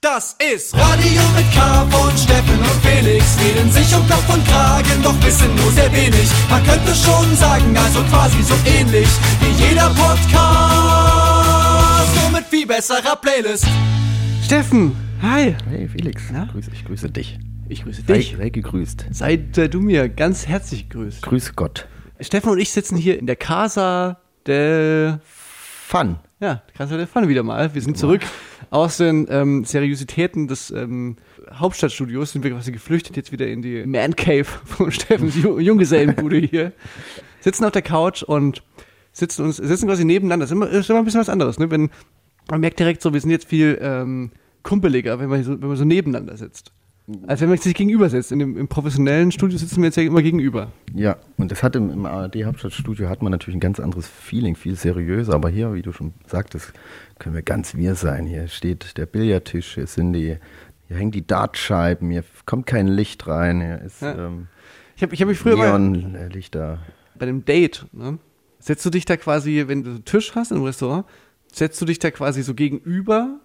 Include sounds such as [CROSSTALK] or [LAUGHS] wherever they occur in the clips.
Das ist Radio mit K von Steffen und Felix. Reden sich um Kopf und Kragen, doch wissen nur sehr wenig. Man könnte schon sagen, also quasi so ähnlich wie jeder Podcast. Nur mit viel besserer Playlist. Steffen, hi. Hey Felix, Na? grüße, ich grüße dich. Ich grüße Sei, dich. sei gegrüßt. Seid äh, du mir ganz herzlich grüßt. Grüße Gott. Steffen und ich sitzen hier in der Casa del... Fun. Ja, Casa del Fun wieder mal. Wir sind zurück aus den ähm, Seriositäten des ähm, Hauptstadtstudios. Sind wir quasi geflüchtet jetzt wieder in die Man Cave [LAUGHS] von Steffens Ju- Junggesellenbude hier. Sitzen auf der Couch und sitzen uns sitzen quasi nebeneinander. Das ist immer, ist immer ein bisschen was anderes. Ne? Wenn, man merkt direkt so, wir sind jetzt viel ähm, kumpeliger, wenn man, so, wenn man so nebeneinander sitzt. Als wenn man sich gegenüber sitzt. In dem, Im professionellen Studio sitzen wir jetzt ja immer gegenüber. Ja, und das hat im, im ARD Hauptstadtstudio hat man natürlich ein ganz anderes Feeling, viel seriöser, aber hier, wie du schon sagtest, können wir ganz wir sein. Hier steht der Billardtisch, hier sind die, hier hängen die Dartscheiben, hier kommt kein Licht rein, hier ist Ja. ähm, Ich habe ich hab mich früher Neonlichter. bei einem Date, ne? Setzt du dich da quasi, wenn du einen Tisch hast im Restaurant, setzt du dich da quasi so gegenüber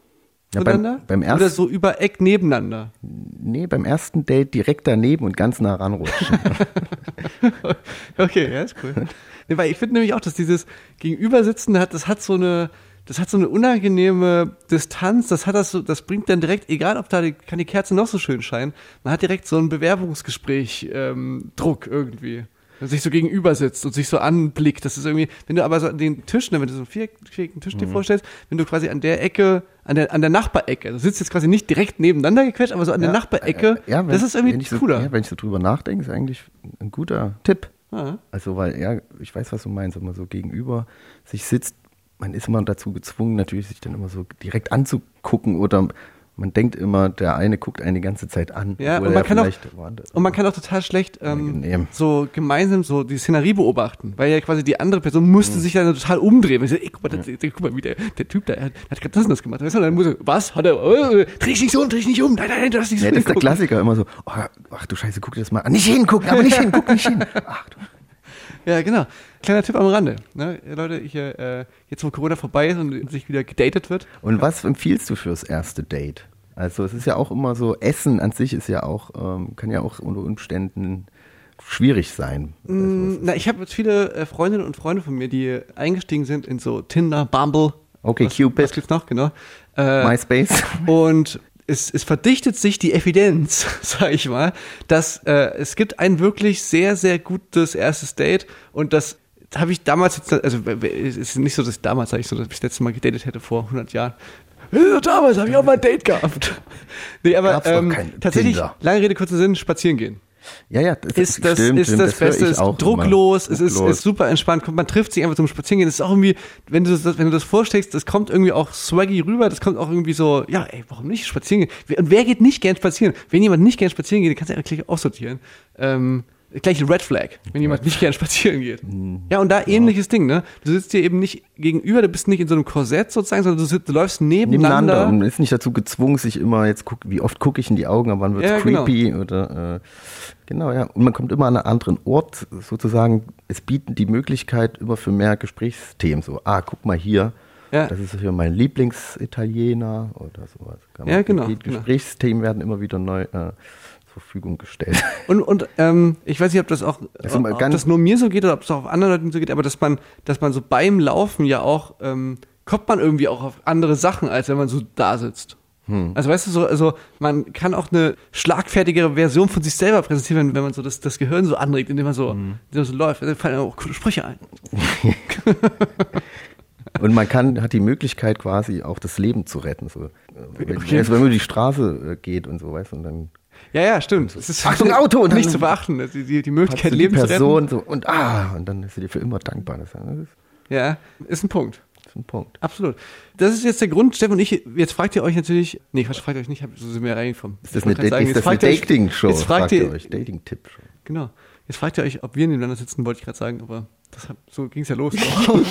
Ja, beim- beim ersten- Oder so über Eck nebeneinander? Nee, beim ersten Date direkt daneben und ganz nah ranrutschen. [LAUGHS] Okay, ja, ist cool. nee, weil ich finde nämlich auch, dass dieses Gegenübersitzen hat, das hat so eine, das hat so eine unangenehme Distanz, das hat das so, das bringt dann direkt, egal ob da die, kann die Kerze noch so schön scheinen, man hat direkt so ein Bewerbungsgespräch, ähm, Druck irgendwie. Sich so gegenüber sitzt und sich so anblickt, das ist irgendwie, wenn du aber so an den Tisch, ne, wenn du so einen vier- viereckigen Tisch Mhm. dir vorstellst, wenn du quasi an der Ecke, an der, an der Nachbarecke, du sitzt jetzt quasi nicht direkt nebeneinander gequetscht, aber so an der Nachbarecke, äh, ja, wenn, das ist irgendwie so, cooler. Ja, wenn ich so drüber nachdenke, ist eigentlich ein guter Tipp. Ah. Also, weil, ja, ich weiß, was du meinst, wenn man so gegenüber sich sitzt, man ist immer dazu gezwungen, natürlich sich dann immer so direkt anzugucken oder man denkt immer, der eine guckt einen die ganze Zeit an. Ja, und man kann auch, und man kann auch total schlecht ähm, so gemeinsam so die Szenerie beobachten, weil ja quasi die andere Person musste sich dann total umdrehen. Weil sie, ey, guck mal, der, guck mal, wie der, der Typ da, der hat, hat gerade das und das gemacht. Und dann muss er, was? Hat er, äh, dreh dich nicht so um, dreh dich nicht um. Nein, nein, nein, du hast nicht so Ja, das ist der hingucken. Klassiker immer so, oh, ach du Scheiße, guck dir das mal an. Nicht hingucken, aber nicht hin, guck nicht hin. [LAUGHS] Ach du Ja, genau. Kleiner Tipp am Rande. Ne? Leute, ich, äh, jetzt wo Corona vorbei ist und sich wieder gedatet wird, Und was empfiehlst du fürs erste Date? Also es ist ja auch immer so, Essen an sich ist ja auch, ähm, kann ja auch unter Umständen schwierig sein. Mm, Na, ich habe jetzt viele äh, Freundinnen und Freunde von mir, die eingestiegen sind in so Tinder, Bumble. Okay, was, Cupid. Was gibt's noch, genau. Äh, MySpace. [LAUGHS] Und es, es verdichtet sich die Evidenz, [LAUGHS] sag ich mal, dass äh, es gibt ein wirklich sehr, sehr gutes erstes Date und das habe ich damals jetzt, also es ist nicht so, dass damals sage ich so, dass ich das letzte Mal gedatet hätte vor 100 Jahren. Ja, damals habe ich auch mal ein Date gehabt. [LAUGHS] Nee, aber ähm, tatsächlich, Tinder. lange Rede, kurzer Sinn, spazieren gehen Ja, ja, das ist das, stimmt, ist stimmt, das Beste, ist drucklos, es ist, ist super entspannt, man trifft sich einfach zum Spazierengehen, es ist auch irgendwie, wenn du das, wenn du das vorstellst, das kommt irgendwie auch swaggy rüber, das kommt auch irgendwie so, ja, ey, warum nicht spazieren gehen? Und wer geht nicht gern spazieren? Wenn jemand nicht gern spazieren geht, den kannst du ja gleich aussortieren. Ähm, gleich Red Flag, wenn jemand nicht gern spazieren geht. Hm. Ja, und da ähnliches Ding, ne? Du sitzt dir eben nicht gegenüber, du bist nicht in so einem Korsett sozusagen, sondern du, sitzt, du läufst nebeneinander. Nebeneinander und man ist nicht dazu gezwungen, sich immer jetzt guck, wie oft gucke ich in die Augen, aber wann wird es Ja, genau. creepy oder äh, genau ja und man kommt immer an einen anderen Ort sozusagen. Es bieten die Möglichkeit immer für mehr Gesprächsthemen so. Ah, guck mal hier, Ja. das ist für mein Lieblingsitaliener oder sowas. Ja, genau, Die genau. Gesprächsthemen werden immer wieder neu äh, Verfügung gestellt. [LAUGHS] Und, und ähm, ich weiß nicht, ob das auch, Also ob das nur mir so geht oder ob es auch anderen Leuten so geht, aber dass man, dass man so beim Laufen ja auch, ähm, kommt man irgendwie auch auf andere Sachen, als wenn man so da sitzt. Hm. Also weißt du so, also man kann auch eine schlagfertigere Version von sich selber präsentieren, wenn, wenn man so das, das Gehirn so anregt, indem man so, Hm. indem man so läuft. Da fallen auch coole Sprüche ein. [LAUGHS] Und man kann, hat die Möglichkeit quasi auch das Leben zu retten. So. Wenn, Okay. also wenn man über die Straße äh, geht und so, weißt du, und dann Ja, ja, stimmt. Es ist Achtung, [LAUGHS] Auto! Und dann- nicht zu beachten. Die, die, die Möglichkeit, Leben zu retten. So und ah, und dann ist sie dir für immer dankbar. Das ist, Ja, ist ein Punkt. ist ein Punkt. Absolut. Das ist jetzt der Grund, Steffen und ich, jetzt fragt ihr euch natürlich, nee, Quatsch, fragt ihr euch nicht, so sind wir reingekommen. Ist das eine, ist jetzt fragt ihr euch- Dating-Show? Jetzt fragt ihr, euch. Dating-Tipp-Show. genau. Jetzt fragt ihr euch, ob wir nebeneinander sitzen, wollte ich gerade sagen, aber Das, so ging es ja los.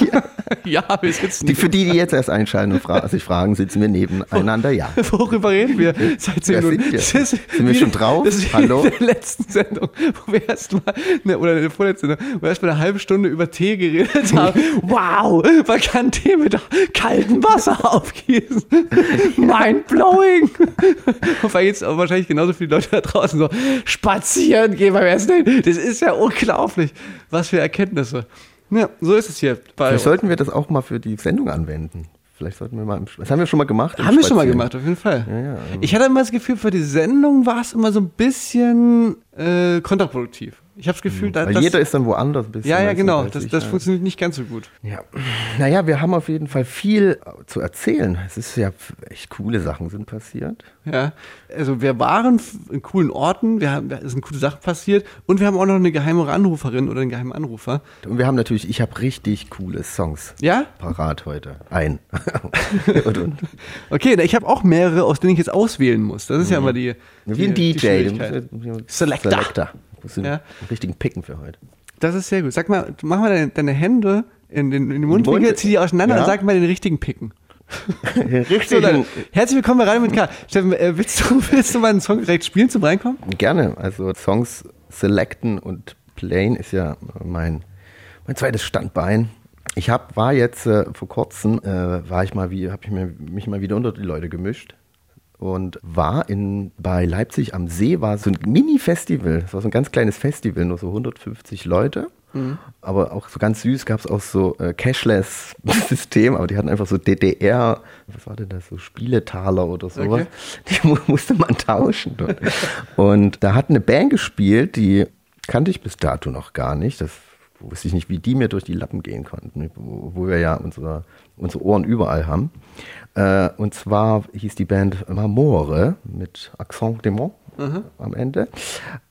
[LAUGHS] ja. wir sitzen. Die, für die, die jetzt erst einschalten und fra sich fragen, sitzen wir nebeneinander? Ja. [LAUGHS] Worüber reden wir seit zehn Wer Minuten? sind wir? Ist Sind wir schon drauf? Das ist Hallo? in der letzten Sendung, wo wir erstmal, ne, oder in der vorletzten Sendung, wo wir erstmal eine halbe Stunde über Tee geredet [LAUGHS] haben. wow, man kann Tee mit kaltem Wasser aufgießen. Mind blowing. Und weil jetzt wahrscheinlich genauso viele Leute da draußen so spazieren gehen beim Essen. Das ist ja unglaublich. Was für Erkenntnisse. Ja, so ist es hier. Vielleicht sollten wir das auch mal für die Sendung anwenden. Vielleicht sollten wir mal, im, das haben wir schon mal gemacht. Haben wir schon mal gemacht, auf jeden Fall. Ja, ja. Ich hatte immer das Gefühl, für die Sendung war es immer so ein bisschen äh, kontraproduktiv. Ich habe das Gefühl, da, Weil das, jeder ist dann woanders ein bisschen. ja, ja, genau. Das, das ja. funktioniert nicht ganz so gut. Ja, naja, wir haben auf jeden Fall viel zu erzählen. Es ist ja echt coole Sachen sind passiert. Ja, also wir waren in coolen Orten, wir haben, es sind coole Sachen passiert und wir haben auch noch eine geheime Anruferin oder einen geheimen Anrufer. Und wir haben natürlich, ich habe richtig coole Songs Ja? parat heute. Ein. und, [LAUGHS] und. Okay, ich habe auch mehrere, aus denen ich jetzt auswählen muss. Das ist ja immer die, Wie ein die, die DJ. Selector. Selector. Musst den Ja. richtigen Picken für heute. Das ist sehr gut. Sag mal, mach mal deine, deine Hände in den, in den Mundwinkel, Mund- zieh die auseinander Ja. und sag mal den richtigen Picken. [LAUGHS] Den So, herzlich willkommen bei Radio mit K. Steffen, äh, willst, du, [LAUGHS] willst du mal einen Song direkt spielen zum Reinkommen? Gerne. Also Songs selecten und playen ist ja mein, mein zweites Standbein. Ich hab, war jetzt äh, vor kurzem, äh, war ich mal wie, habe ich mir, mich mal wieder unter die Leute gemischt und war in, bei Leipzig am See, war so ein Mini-Festival. Es war so ein ganz kleines Festival, nur so 150 Leute. Aber auch so ganz süß gab es auch so äh, Cashless-System, [LAUGHS] aber die hatten einfach so DDR, was war denn das, so Spieletaler oder sowas. Okay. Die mu musste man tauschen. [LAUGHS] Und da hat eine Band gespielt, die kannte ich bis dato noch gar nicht. Das wusste ich nicht, wie die mir durch die Lappen gehen konnten, wo, wo wir ja unsere, unsere Ohren überall haben. Äh, und zwar hieß die Band Marmore mit Accent Demont am Ende.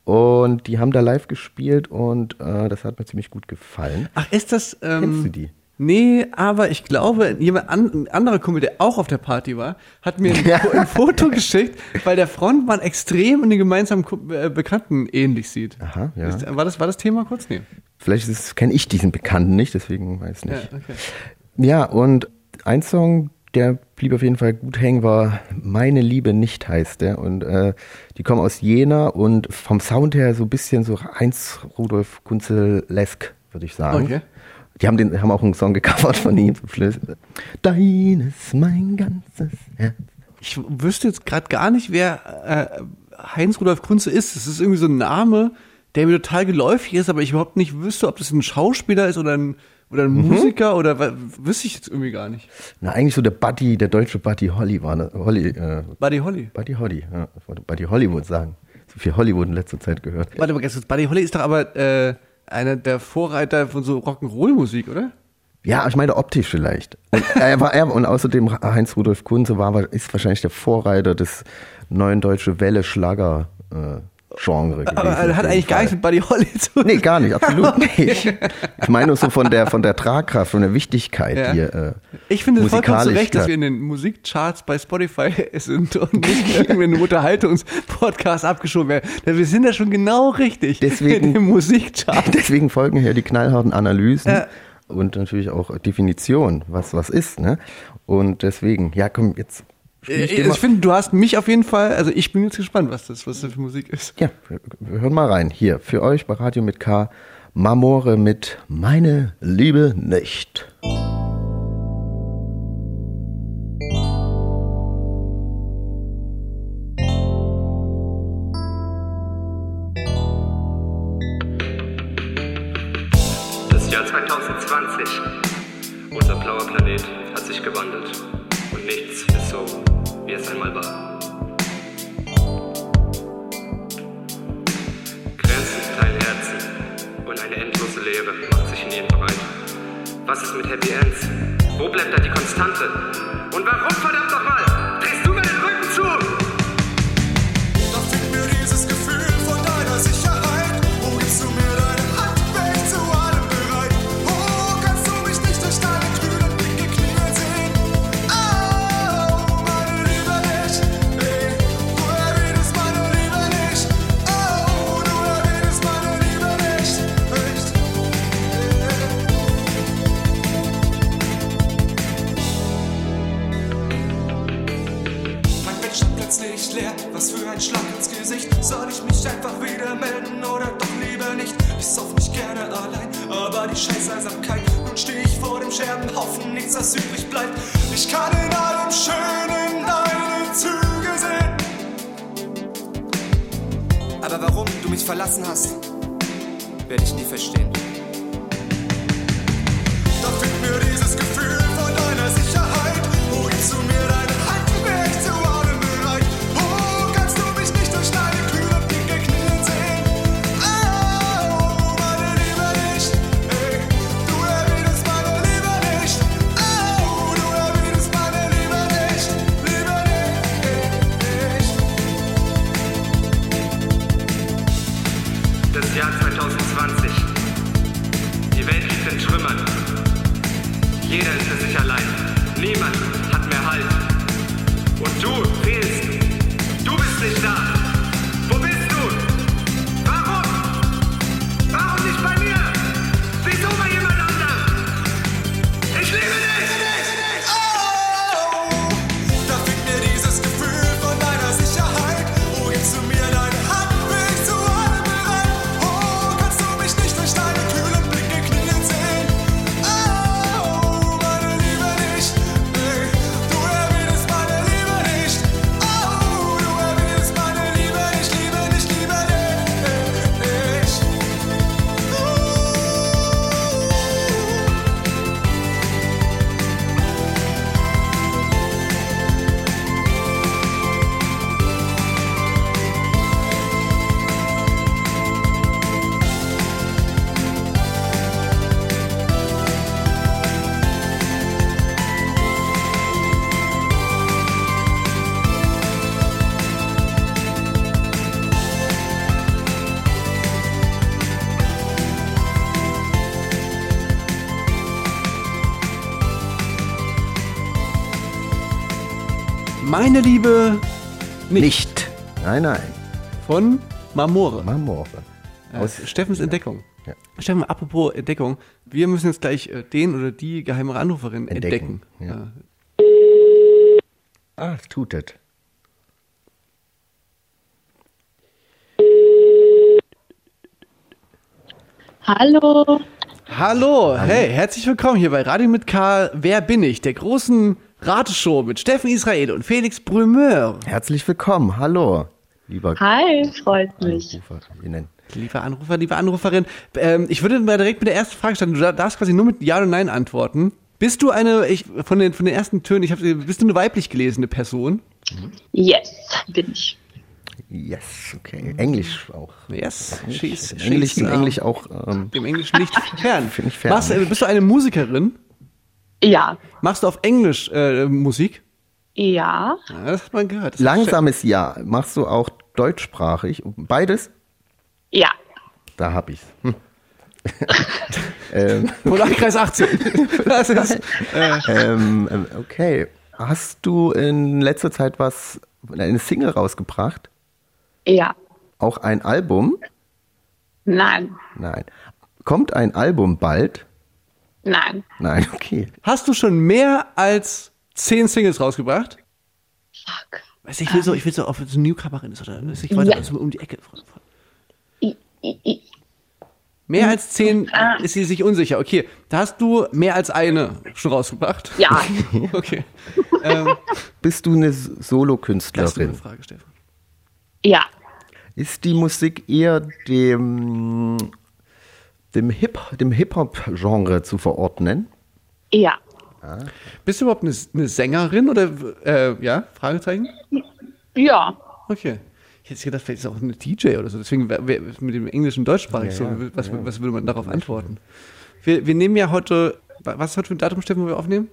Und die haben da live gespielt und äh, das hat mir ziemlich gut gefallen. Ach, ist das. Ähm, Kennst du die? Nee, aber ich glaube, jemand an, ein anderer Kumpel, der auch auf der Party war, hat mir ein, [LAUGHS] ein Foto geschickt, weil der Frontmann extrem in den gemeinsamen äh, Bekannten ähnlich sieht. Aha, ja. Ist, war, das, war das Thema kurz? Nee. Vielleicht kenne ich diesen Bekannten nicht, deswegen weiß ich Ja, nicht. okay. Ja, und ein Song, der blieb auf jeden Fall gut hängen, war Meine Liebe nicht heißt der. Und äh, die kommen aus Jena und vom Sound her so ein bisschen so Heinz Rudolf Kunzel-lesk, würde ich sagen. Okay. Die haben, den, haben auch einen Song gecovert von ihm zum Schluss. Deines mein ganzes Herz. Ich wüsste jetzt gerade gar nicht, wer äh, Heinz Rudolf Kunze ist. Das ist irgendwie so ein Name, der mir total geläufig ist, aber ich überhaupt nicht wüsste, ob das ein Schauspieler ist oder ein, oder ein Musiker oder wüsste ich jetzt irgendwie gar nicht. Na, eigentlich so der Buddy, der deutsche Buddy Holly war das. Holly, äh, Buddy Holly. Buddy Holly, ja, ich wollte Buddy Hollywood sagen. So viel Hollywood in letzter Zeit gehört. Warte mal Buddy Holly ist doch aber äh, einer der Vorreiter von so Rock'n'Roll-Musik, oder? Ja, ich meine optisch vielleicht. Und [LAUGHS] er war er und außerdem Heinz Rudolf Kunze war ist wahrscheinlich der Vorreiter des neuen deutsche Welle Schlager äh, Genre gewesen. Aber er hat eigentlich gar Fall. nichts mit Buddy Holly zu tun. Nee, gar nicht, absolut [LAUGHS] nicht. Ich meine nur so von der von der Tragkraft, von der Wichtigkeit, Ja. die äh, Ich finde es vollkommen zu Recht, dass wir in den Musikcharts bei Spotify [LAUGHS] sind und nicht irgendwie in einem Unterhaltungspodcast abgeschoben werden. Denn wir sind da schon genau richtig Deswegen- in dem Musikchart. [LAUGHS] Deswegen folgen hier die knallharten Analysen Ja. und natürlich auch Definition, was was ist, ne? Und deswegen, ja, komm, jetzt Ich, ich ich finde, du hast mich auf jeden Fall, also ich bin jetzt gespannt, was das, was das für Musik ist. Ja, wir, wir hören mal rein. Hier, für euch bei Radio mit K, Marmore mit Meine Liebe nicht. Das Jahr 2020. Unser blauer Planet hat sich gewandelt. Und nichts ist so, wie es einmal war. Grenzen teilen Herzen. Und eine endlose Leere macht sich in ihnen breit. Was ist mit Happy Ends? Wo bleibt da die Konstante? Und warum verdammt bleibt. Ich kann in allem Schönen deine Züge sehen. Aber warum du mich verlassen hast, werde ich nie verstehen. Meine Liebe Nicht. Nein, nein. von Marmore. Marmore. Aus Steffens Entdeckung. Ja. Steffen, apropos Entdeckung, wir müssen jetzt gleich äh, den oder die geheime Anruferin entdecken. Entdecken, Ja. Ah, es tutet. Hallo. Hallo, hey, herzlich willkommen hier bei Radio mit K. Wer bin ich? Der großen Rateshow mit Steffen Israel und Felix Brümeur. Herzlich willkommen. Hallo. Lieber Hi, freut mich. Anruferinnen. Lieber Anrufer, liebe Anruferin, ähm, ich würde mal direkt mit der ersten Frage starten. Du dar- darfst quasi nur mit Ja oder Nein antworten. Bist du eine, ich, von den, von den ersten Tönen, ich hab, bist du eine weiblich gelesene Person? Yes, bin ich. Yes, okay. Englisch auch. Yes, she's, Englisch, she's, uh, Englisch auch. Ähm, Dem Englischen nicht [LAUGHS] fern. Ich fern. Machst, äh, bist du eine Musikerin? Ja. Machst du auf Englisch äh, Musik? Ja. Ja, das hat man gehört. Das langsames Ja. Machst du auch deutschsprachig? Beides? Ja. Da hab ich's. Hm. [LAUGHS] ähm, Polarkreis 18. [LAUGHS] Das ist, ähm, ähm, okay. Hast du in letzter Zeit was, eine Single rausgebracht? Ja. Auch ein Album? Nein. Nein. Kommt ein Album bald? Nein. Nein, okay. hast du schon mehr als zehn Singles rausgebracht? Fuck. Weiß ich, ich will so, ich will so, ob es eine Newcomerin ist oder ist nicht weiter Ja. also um die Ecke. I, I, I. Mehr als zehn ist sie sich unsicher. Okay, da hast du mehr als eine schon rausgebracht. Ja. [LAUGHS] Okay. ähm, Bist du eine das ist eine Solokünstlerin? Frage, Stefan. Ja. Ist die Musik eher dem, dem Hip, dem Hip-Hop-Genre zu verordnen? Ja. Bist du überhaupt eine, eine Sängerin oder äh, ja? Fragezeichen? Ja. Okay. Ich hätte gedacht, vielleicht ist es auch eine DJ oder so. Deswegen mit dem englischen deutschsprachig so. Was, was würde man darauf antworten? Wir, wir nehmen ja heute. Was ist heute für ein Datum, Steffen, wo wir aufnehmen?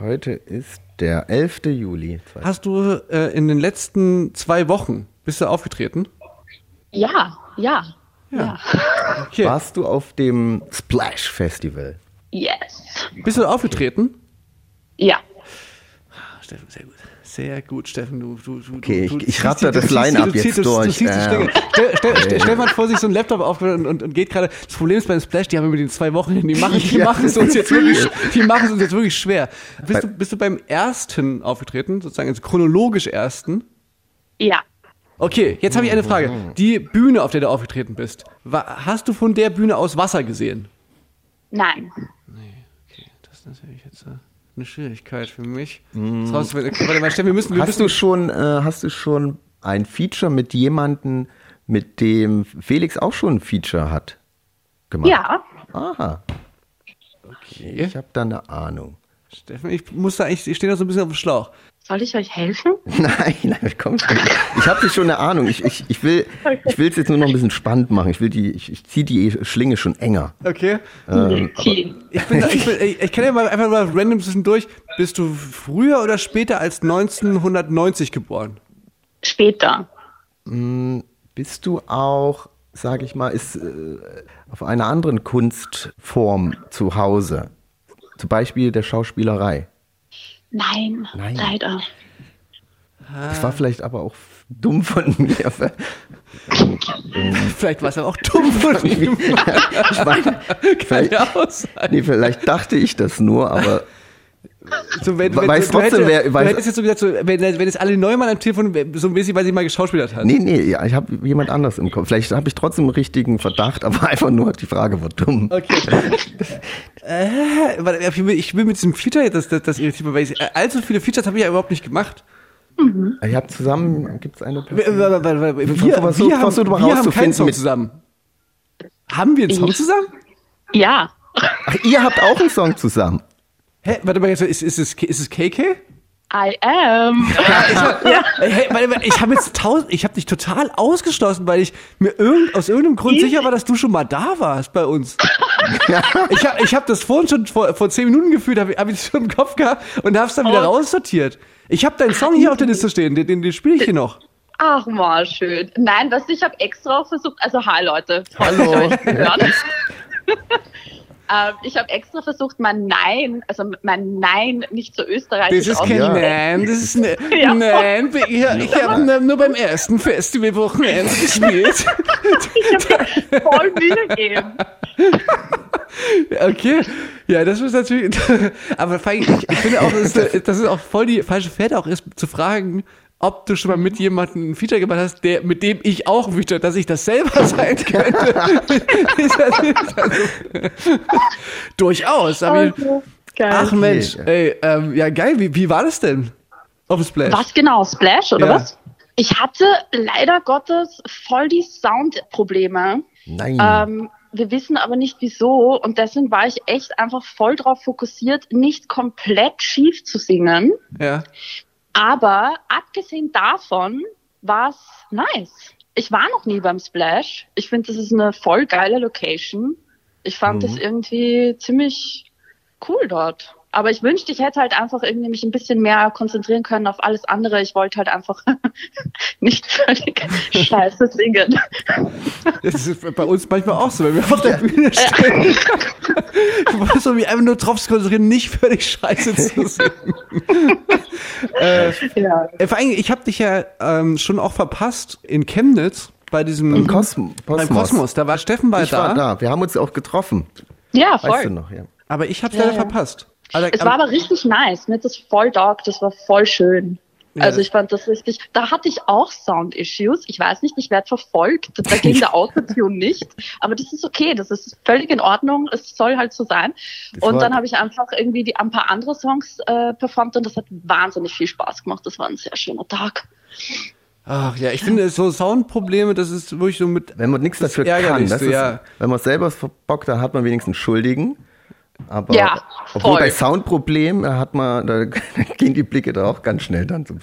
Heute ist der 11. Juli. Hast du äh, in den letzten zwei Wochen bist du aufgetreten? Ja. Ja. Ja. Okay. Warst du auf dem Splash Festival? Yes. Bist du aufgetreten? Ja. Steffen, sehr gut. Sehr gut, Steffen. Du, du, du, Okay, du, ich- du ich ratter du das Line-Up du jetzt du- durch. Du Ähm. Stell, stell, stell mal vor sich so einen Laptop auf und, und, und geht gerade. Das Problem ist beim Splash, die haben wir mit den zwei Wochen, die machen, die [LAUGHS] Ja, machen es uns jetzt wirklich, [LAUGHS] die machen es uns jetzt wirklich schwer. Bist du, bist du beim ersten aufgetreten, sozusagen, also chronologisch ersten? Ja. Okay, jetzt habe ich eine Frage. Die Bühne, auf der du aufgetreten bist, hast du von der Bühne aus Wasser gesehen? Nein. Das ist natürlich jetzt äh, eine Schwierigkeit für mich. Das raus- Warte mal, Steffen, wir müssen, wir Hast müssen du schon, äh, hast du schon ein Feature mit jemandem, mit dem Felix auch schon ein Feature hat gemacht? Ja. Aha, Okay. ich habe da eine Ahnung. Steffen, ich muss da, ich, ich stehe da so ein bisschen auf dem Schlauch. Soll ich euch helfen? [LAUGHS] Nein, nein, komm schon. Ich habe schon eine Ahnung. Ich, ich, ich will ich es jetzt nur noch ein bisschen spannend machen. Ich will die, ich, ich ziehe die Schlinge schon enger. Okay. Okay. Ich, bin da, ich, bin, [LAUGHS] ich, ich kann ja mal einfach mal random zwischendurch. Bist du früher oder später als 1990 geboren? Später. Bist du auch, sag ich mal, ist äh, auf einer anderen Kunstform zu Hause? Zum Beispiel der Schauspielerei. Nein, Nein. leider. Das war vielleicht aber auch dumm von mir. [LAUGHS] Vielleicht war es aber auch dumm von ihm. [LAUGHS] Ich meine, [LAUGHS] vielleicht, nee, vielleicht dachte ich das nur, aber So, wenn, We- wenn, weiß du trotzdem, hättest- wer- du weiß- hättest jetzt so gesagt, so, wenn, wenn jetzt alle Neumann am Telefon, so ein bisschen, weil sie mal geschauspielert hat. nee, nee, ja, ich habe jemand anderes im Kopf. Vielleicht habe ich trotzdem einen richtigen Verdacht, aber [LAUGHS] einfach nur die Frage war dumm. Okay. äh, ich will, mit diesem Feature, das, das, das irritiert weil ich, äh, allzu viele Features habe ich ja überhaupt nicht gemacht. Ich habe zusammen, gibt es eine Wir, Person? wir, wir, wir, wir, versuch- wir haben, versuch wir haben keinen Song mit- zusammen. Haben wir einen Song Ich- zusammen? Ja. Ach, ihr habt auch einen Song zusammen. Hä, warte mal, jetzt, ist, ist, es, ist es KK? I am. [LAUGHS] Ey, Hey, ich habe jetzt tausend, ich habe dich total ausgeschlossen, weil ich mir irgend, aus irgendeinem Grund Ich- sicher war, dass du schon mal da warst bei uns. [LAUGHS] ich habe ich hab das vorhin schon vor, vor zehn Minuten gefühlt, habe hab ich schon im Kopf gehabt und hab's dann wieder Oh. raussortiert. Ich habe deinen Song hier auf der Liste stehen, den, den, den spiele ich hier noch. Ach mal, schön. Nein, was ich habe extra versucht, also hi Leute. Hallo. [LAUGHS] zu ähm, ich habe extra versucht, mein Nein, also mein Nein nicht so Das österreichisch ist kein Ja. Nein, das ist ne, [LAUGHS] Ja. Nein, ich, ich habe nur beim ersten Festivalwochenende [LAUGHS] gespielt. [LAUGHS] voll Mühe geben. Okay, ja, das ist natürlich, aber ich, ich finde auch, dass es, dass es auch voll die falsche Fährte auch ist, zu fragen, ob du schon mal mit jemandem ein Feature gemacht hast, der, mit dem ich auch ein Feature, dass ich das selber [LAUGHS] sein könnte. Ist das- ist das- Durchaus, geil. ach Mensch, ja. ey, ähm, ja geil, wie, wie war das denn? Auf Splash? Was genau, Splash oder Ja. was? Ich hatte leider Gottes voll die Soundprobleme. Nein. Ähm, wir wissen aber nicht wieso und deswegen war ich echt einfach voll drauf fokussiert, nicht komplett schief zu singen. Ja. Aber abgesehen davon war es nice. Ich war noch nie beim Splash. Ich finde, das ist eine voll geile Location. Ich fand das irgendwie ziemlich cool dort. Aber ich wünschte, ich hätte halt einfach irgendwie mich ein bisschen mehr konzentrieren können auf alles andere. Ich wollte halt einfach [LAUGHS] nicht völlig [LAUGHS] scheiße singen. Das ist bei uns manchmal auch so, wenn wir auf der Bühne stehen. Du musst so wie einfach nur drauf konzentrieren, nicht völlig scheiße zu singen. [LAUGHS] Ja. Äh, Vor allem, ich habe dich ja ähm, schon auch verpasst in Chemnitz bei diesem Im Kosm beim Kosmos. Da war Steffen bei Ich da, war da. Wir haben uns auch getroffen. Ja, Weißt du voll. noch, ja. aber ich habe Ja, leider ja. verpasst. Also, Es war aber richtig nice. Mir hat das voll dog. Das war voll schön. Ja, also ich fand das richtig. Da hatte ich auch Sound-Issues. Ich weiß nicht, ich werde verfolgt. Da [LAUGHS] ging der Autotune nicht. Aber das ist okay. Das ist völlig in Ordnung. Es soll halt so sein. Das Und dann habe ich einfach irgendwie die, ein paar andere Songs äh, performt und das hat wahnsinnig viel Spaß gemacht. Das war ein sehr schöner Tag. ach ja, ich finde so Soundprobleme, das ist wirklich so mit Wenn man nichts dafür kann, das ist, ja. wenn man es selber verbockt, dann hat man wenigstens einen Schuldigen. Aber Ja, obwohl voll. bei Soundproblemen da hat man, da [LAUGHS] gehen die Blicke da auch ganz schnell dann zum.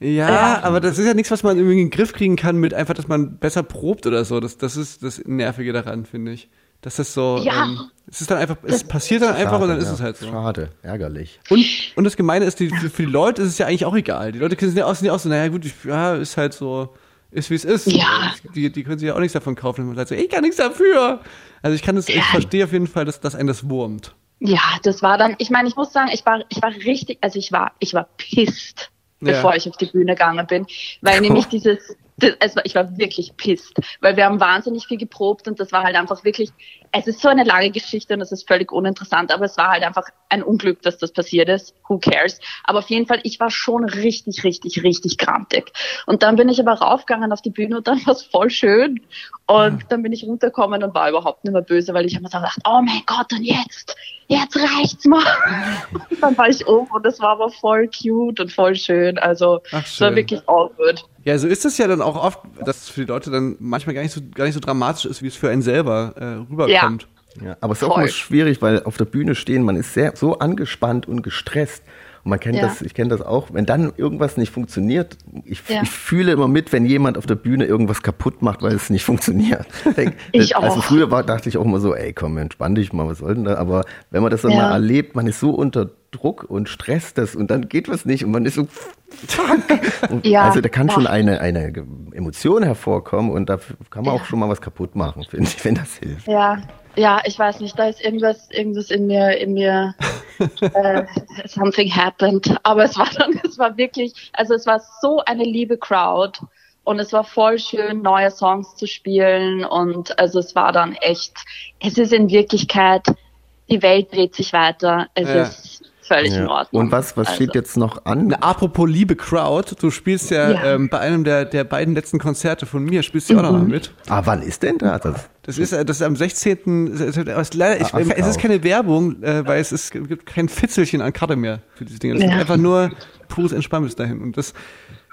Ja, Ja. aber das ist ja nichts, was man irgendwie in den Griff kriegen kann mit einfach, dass man besser probt oder so. Das, das ist das Nervige daran, finde ich. Dass das so, Ja. ähm, es ist dann einfach, es passiert dann einfach und dann ist ja. es halt so. Schade, ärgerlich. Und, und das Gemeine ist, die, für, für die Leute ist es ja eigentlich auch egal. Die Leute sind ja auch, sind ja auch so, naja gut, ich, ja, ist halt so, ist wie es ist. Ja. Die, die können sich ja auch nichts davon kaufen. Und man sagt so, ich kann nichts dafür. Also ich kann das, ich Ja. verstehe auf jeden Fall, dass, dass einen das wurmt. Ja, das war dann, ich meine, ich muss sagen, ich war, ich war richtig, also ich war, ich war pisst, Ja. bevor ich auf die Bühne gegangen bin, weil [LAUGHS] nämlich dieses, das, es war, ich war wirklich pisst, weil wir haben wahnsinnig viel geprobt und das war halt einfach wirklich, es ist so eine lange Geschichte und es ist völlig uninteressant, aber es war halt einfach ein Unglück, dass das passiert ist. Who cares? Aber auf jeden Fall, ich war schon richtig, richtig, richtig grantig. Und dann bin ich aber raufgegangen auf die Bühne und dann [LAUGHS] war es voll schön. Und dann bin ich runtergekommen und war überhaupt nicht mehr böse, weil ich habe mir so gedacht, oh mein Gott, und jetzt? Jetzt reicht's mal. [LAUGHS] Und dann war ich um und es war aber voll cute und voll schön. Also es war wirklich good. Ja, so ist es ja dann auch oft, dass es für die Leute dann manchmal gar nicht so, gar nicht so dramatisch ist, wie es für einen selber äh, rüberkommt. Ja, aber es ist auch Voll. immer schwierig, weil auf der Bühne stehen, man ist sehr so angespannt und gestresst. Und man kennt Ja. das, ich kenne das auch, wenn dann irgendwas nicht funktioniert, ich, Ja. ich fühle immer mit, wenn jemand auf der Bühne irgendwas kaputt macht, weil es nicht [LAUGHS] funktioniert. [LAUGHS] Ich Also auch. früher war, dachte ich auch immer so, ey komm, entspann dich mal, was soll denn da? Aber wenn man das dann Ja. mal erlebt, man ist so unter Druck und stresst das und dann geht was nicht und man ist so [LAUGHS] Ja. Also da kann schon eine, eine Emotion hervorkommen und da kann man Ja. auch schon mal was kaputt machen, finde ich, wenn das hilft. Ja, ja, ich weiß nicht, da ist irgendwas, irgendwas in mir, in mir, äh, something happened. Aber es war dann, es war wirklich, also es war so eine liebe Crowd und es war voll schön, neue Songs zu spielen und also es war dann echt, es ist in Wirklichkeit, die Welt dreht sich weiter, es Ja. ist völlig in Ja. Ordnung. Und was, was Also, steht jetzt noch an? Na, apropos liebe Crowd, du spielst ja, Ja. Ähm, bei einem der, der beiden letzten Konzerte von mir, spielst du auch noch Mhm. mal mit. Ah, wann ist denn das? das Das ist, äh, das ist am 16. es ist- aber es ist leider, ich, es ist auch. keine Werbung, äh, weil es, ist, es gibt kein Fitzelchen an Karte mehr für diese Dinge. Es ist Ja. einfach nur pures Entspannen bis dahin. Und das,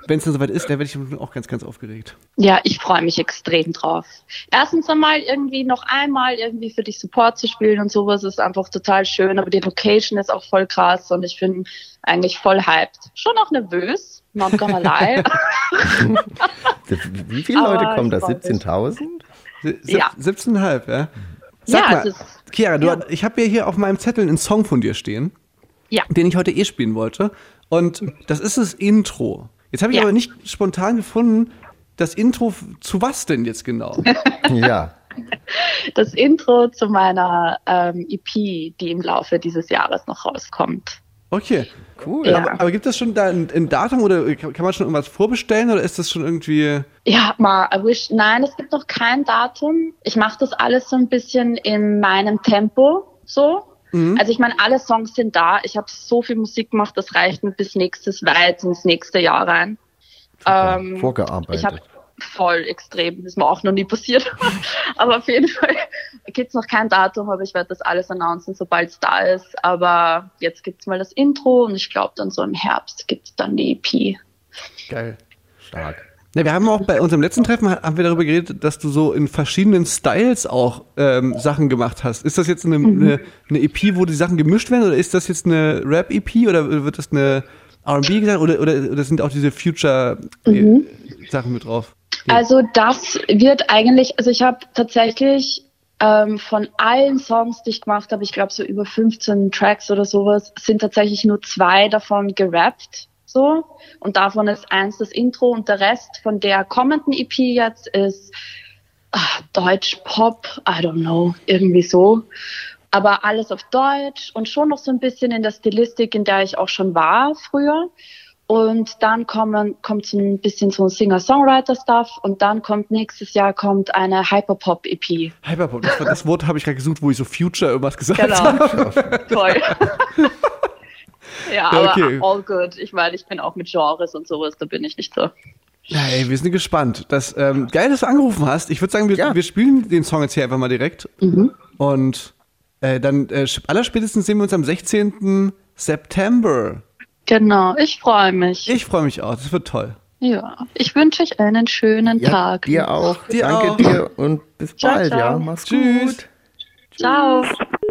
wenn es dann soweit ist, da werde ich auch ganz, ganz aufgeregt. Ja, ich freue mich extrem drauf. Erstens einmal irgendwie noch einmal irgendwie für dich Support zu spielen und sowas ist einfach total schön, aber die Location ist auch voll krass und ich bin eigentlich voll hyped. Schon auch nervös, not gonna lie. [LAUGHS] Wie viele Aber Leute kommen da? ich freu mich. 17.000? Sieb- Ja. 17,5, ja? Sag Ja, mal, es ist- Chiara, du, ja. ich habe ja hier auf meinem Zettel einen Song von dir stehen, ja. den ich heute eh spielen wollte. Und das ist das Intro. Jetzt habe ich Ja. aber nicht spontan gefunden, das Intro zu was denn jetzt genau? [LAUGHS] Ja. Das Intro zu meiner ähm, EP, die im Laufe dieses Jahres noch rauskommt. Okay. Cool. Ja. Aber, aber gibt es schon da ein, ein Datum oder kann, man schon irgendwas vorbestellen oder ist das schon irgendwie. Ja, ma, I wish, nein, es gibt noch kein Datum. Ich mache das alles so ein bisschen in meinem Tempo, so. Also ich meine, alle Songs sind da. Ich habe so viel Musik gemacht, das reicht mir bis nächstes weit ins nächste Jahr rein. Ähm, Vorgearbeitet. Ich habe voll extrem, ist mir auch noch nie passiert. [LAUGHS] aber auf jeden Fall gibt's noch kein Datum, aber ich werde das alles announcen, sobald es da ist. Aber jetzt gibt's mal das Intro und ich glaube dann so im Herbst gibt's dann die EP. Geil. Stark. Ja, wir haben auch bei unserem letzten Treffen haben wir darüber geredet, dass du so in verschiedenen Styles auch ähm, Sachen gemacht hast. Ist das jetzt eine, eine, eine EP, wo die Sachen gemischt werden, oder ist das jetzt eine Rap-EP oder wird das eine R&B gesagt oder, oder, oder sind auch diese Future-Sachen mit drauf? Also das wird eigentlich, also ich habe tatsächlich ähm, von allen Songs, die ich gemacht habe, ich glaube so über 15 Tracks oder sowas, sind tatsächlich nur zwei davon gerappt. So. Und davon ist eins das Intro und der Rest von der kommenden EP jetzt ist ah, Deutsch Pop, I don't know, irgendwie so. Aber alles auf Deutsch und schon noch so ein bisschen in der Stilistik, in der ich auch schon war früher. Und dann kommen, kommt so ein bisschen so ein Singer-Songwriter-Stuff und dann kommt nächstes Jahr kommt eine Hyperpop-EP. Hyperpop, das, das Wort habe ich gerade gesucht, wo ich so Future irgendwas gesagt Genau. habe. Toll. [LAUGHS] ja, aber okay. all good. Ich meine, ich bin auch mit Genres und sowas, da bin ich nicht so. Ja, ey, wir sind gespannt. Das, ähm, geil, dass du angerufen hast. Ich würde sagen, wir, Ja. wir spielen den Song jetzt hier einfach mal direkt. Und äh, dann äh, allerspätestens sehen wir uns am 16. September. Genau, ich freue mich. Ich freue mich auch. Das wird toll. ja, ich wünsche euch einen schönen Ja, Tag. dir auch. Dir Danke auch. dir und bis Ciao, bald, ciao. ja. Mach's Tschüss. gut. Ciao.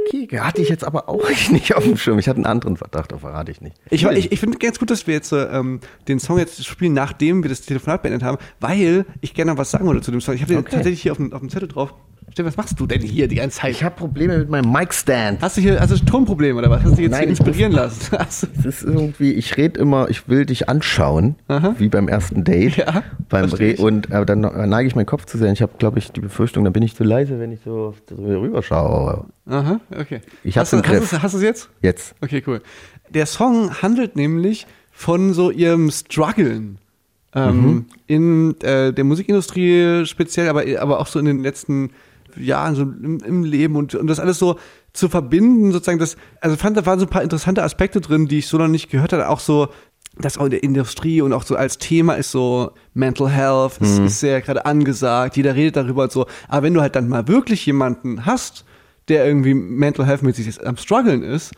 Okay, hatte ich jetzt aber auch [LAUGHS] nicht auf dem Schirm. Ich hatte einen anderen Verdacht, aber verrate ich nicht. Ich, ich, ich finde ganz gut, dass wir jetzt äh, ähm, den Song jetzt spielen, nachdem wir das Telefonat beendet haben, weil ich gerne noch was sagen wollte zu dem Song. Ich habe den Okay. tatsächlich hier auf dem, auf dem Zettel drauf. Stefan, was machst du denn hier die ganze Zeit? Ich habe Probleme mit meinem Mic-Stand. Hast du hier hast du Tonprobleme oder was? Hast du dich jetzt Nein, inspirieren lassen? [LAUGHS] Es ist irgendwie, ich rede immer, ich will dich anschauen, Aha. wie beim ersten Date. Ja, beim Re und äh, dann neige ich meinen Kopf zu sehr. Ich habe, glaube ich, die Befürchtung, dann bin ich zu leise, wenn ich so rüber schaue. Aha, okay. Ich hast, du-. Hast, hast du es jetzt? Jetzt. Okay, cool. Der Song handelt nämlich von so ihrem Struggeln. Ähm, Mhm. In äh, der Musikindustrie speziell, aber, aber auch so in den letzten Jahren so im, im Leben und, und das alles so zu verbinden, sozusagen, das, also fand, da waren so ein paar interessante Aspekte drin, die ich so noch nicht gehört hatte, auch so, das auch in der Industrie und auch so als Thema ist so Mental Health, ist, ist sehr gerade angesagt, jeder redet darüber und so. Aber wenn du halt dann mal wirklich jemanden hast, der irgendwie Mental Health mäßig am struggeln ist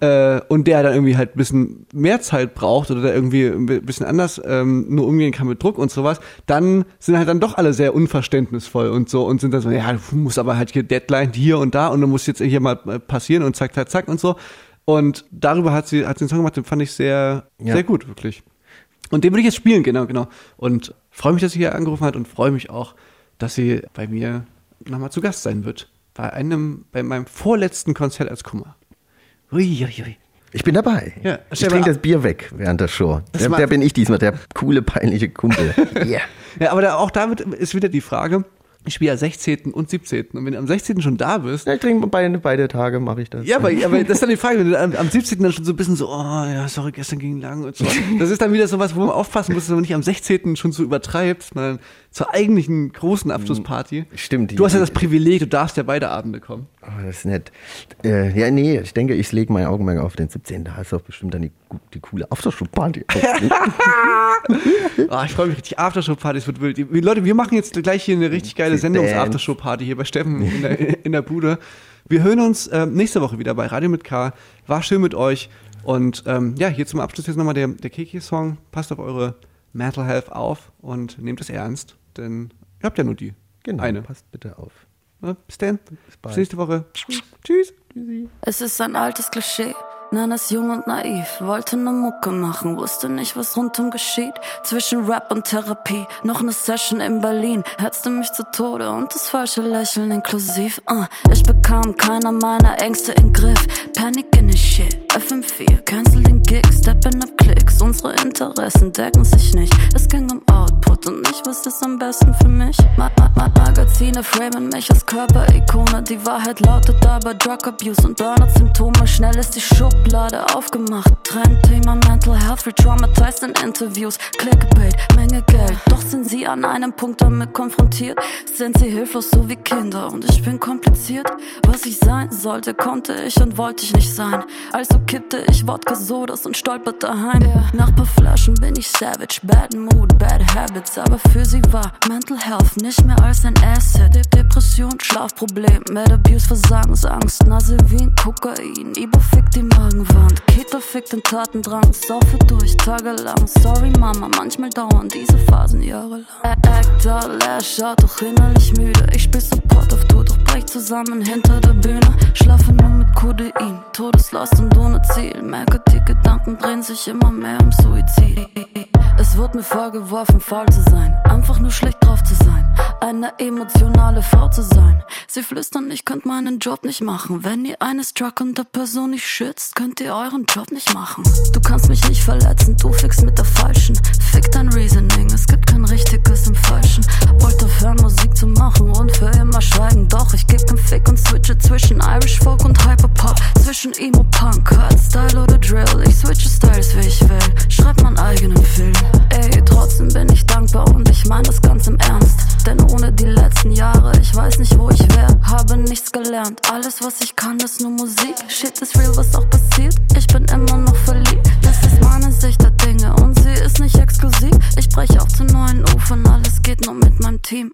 äh, und der dann irgendwie halt ein bisschen mehr Zeit braucht oder der irgendwie ein bisschen anders ähm, nur umgehen kann mit Druck und sowas, dann sind halt dann doch alle sehr unverständnisvoll und so und sind dann so, ja, du musst aber halt hier Deadline hier und da und du musst jetzt hier mal äh, passieren und zack, zack, zack und so. Und darüber hat sie, hat sie einen Song gemacht, den fand ich sehr, Ja. sehr gut, wirklich. Und den würde ich jetzt spielen, genau, genau. Und freue mich, dass sie hier angerufen hat und freue mich auch, dass sie bei mir nochmal zu Gast sein wird. Bei einem, bei meinem vorletzten Konzert als Kummer. Uiuiui. Ich bin dabei. Ja, ich trinke mal- das Bier weg während der Show. Der, der bin ich diesmal, der coole, peinliche Kumpel. [LAUGHS] Yeah. Ja, aber da, auch da wird, ist wieder die Frage, ich spiele ja 16. und 17. Und wenn du am 16. schon da bist, Ja, ich trinke beide, beide Tage, mache ich das. Ja, aber, aber das ist dann die Frage, wenn du am, am 17. dann schon so ein bisschen so, oh ja, sorry, gestern ging lang und so. [LAUGHS] Das ist dann wieder so was, wo man aufpassen muss, dass man nicht am 16. schon so übertreibt, sondern zur eigentlichen großen Abschlussparty. Stimmt, die- Du hast ja das Privileg, du darfst ja beide Abende kommen. Oh, das ist nett. Äh, ja, nee, ich denke, ich lege mein Augenmerk auf den 17. Da ist auch bestimmt dann die, die coole Aftershow-Party. [LAUGHS] Ah, ich freue mich richtig. Aftershow-Partys wird wild. Leute, wir machen jetzt gleich hier eine richtig geile Sendungs-Aftershow-Party hier bei Steffen in der, [LAUGHS] in der Bude. Wir hören uns ähm, nächste Woche wieder bei Radio mit K. War schön mit euch. Und ähm, ja, hier zum Abschluss jetzt nochmal der, der Kiki-Song. Passt auf eure Mental Health auf und nehmt es ernst, denn ihr habt ja nur die. genau, Eine. passt bitte auf. Ja, Bis dann. Bis, bald. nächste Woche. Tschüss. Es ist ein altes Klischee. Nenn es jung und naiv, wollte ne Mucke machen, wusste nicht, was rundum geschieht. Zwischen Rap und Therapie, noch ne Session in Berlin, hetzte mich zu Tode und das falsche Lächeln inklusiv. Uh, ich bekam keiner meiner Ängste in Griff. Panic in the shit, FM4, cancel den Gig, stepping up Klicks. Unsere Interessen decken sich nicht. Es ging um Output und nicht, was ist am besten für mich. Ma Ma Ma Magazine framen mich als Körperikone. Die Wahrheit lautet aber Drug Abuse und Burnout-Symptome. Schnell ist die Schublade aufgemacht. Trendthema Mental Health, re-traumatized in Interviews. Clickbait, Menge Geld. Doch sind sie an einem Punkt damit konfrontiert. Sind sie hilflos, so wie Kinder. Und ich bin kompliziert. Was ich sein sollte, konnte ich und wollte ich nicht sein. Also kippte ich Wodka Sodas und stolperte heim. Nach paar Flaschen bin ich savage. Bad Mood, bad habits. Aber für sie war Mental Health nicht mehr als ein Asset. De Depression, Schlafproblem, Mad Abuse, Versagensangst. Nase wie ein Kokain, Ibo fickt die Magenwand. Keter fickt den Tatendrang, saufe durch, tagelang. Sorry Mama, manchmal dauern diese Phasen jahrelang. Act out, lash out, doch innerlich müde. Ich spiel Support auf Tour, doch brech zusammen hinter der Bühne. Schlafe nur mit Codein, Todeslast und ohne Ziel. Merke, die Gedanken drehen sich immer mehr um Suizid. Es wird mir vorgeworfen, faul zu sein, einfach nur schlecht drauf zu sein, eine emotionale Frau zu sein. Sie flüstern, ich könnt meinen Job nicht machen. Wenn ihr eine struggende Person nicht schützt, könnt ihr euren Job nicht machen. Du kannst mich nicht verletzen, du fickst mit der falschen. Fick dein Reasoning, es gibt kein richtiges im Falschen. Wollte aufhören, Musik zu machen und für immer schweigen. Doch ich geb kein Fick und switche zwischen Irish Folk und Hyperpop. Zwischen Emo Punk, Hardstyle oder Drill. Ich switche Styles, wie ich will. Schreib meinen eigenen Film. Ey, trotzdem bin ich dankbar und ich mein das ganz im Ernst denn ohne die letzten Jahre, ich weiß nicht, wo ich wär, habe nichts gelernt. Alles, was ich kann, ist nur Musik. Shit is real, was auch passiert. Ich bin immer noch verliebt. Das ist meine Sicht der Dinge und sie ist nicht exklusiv. Ich breche auch zu neuen Ufern, alles geht nur mit meinem Team.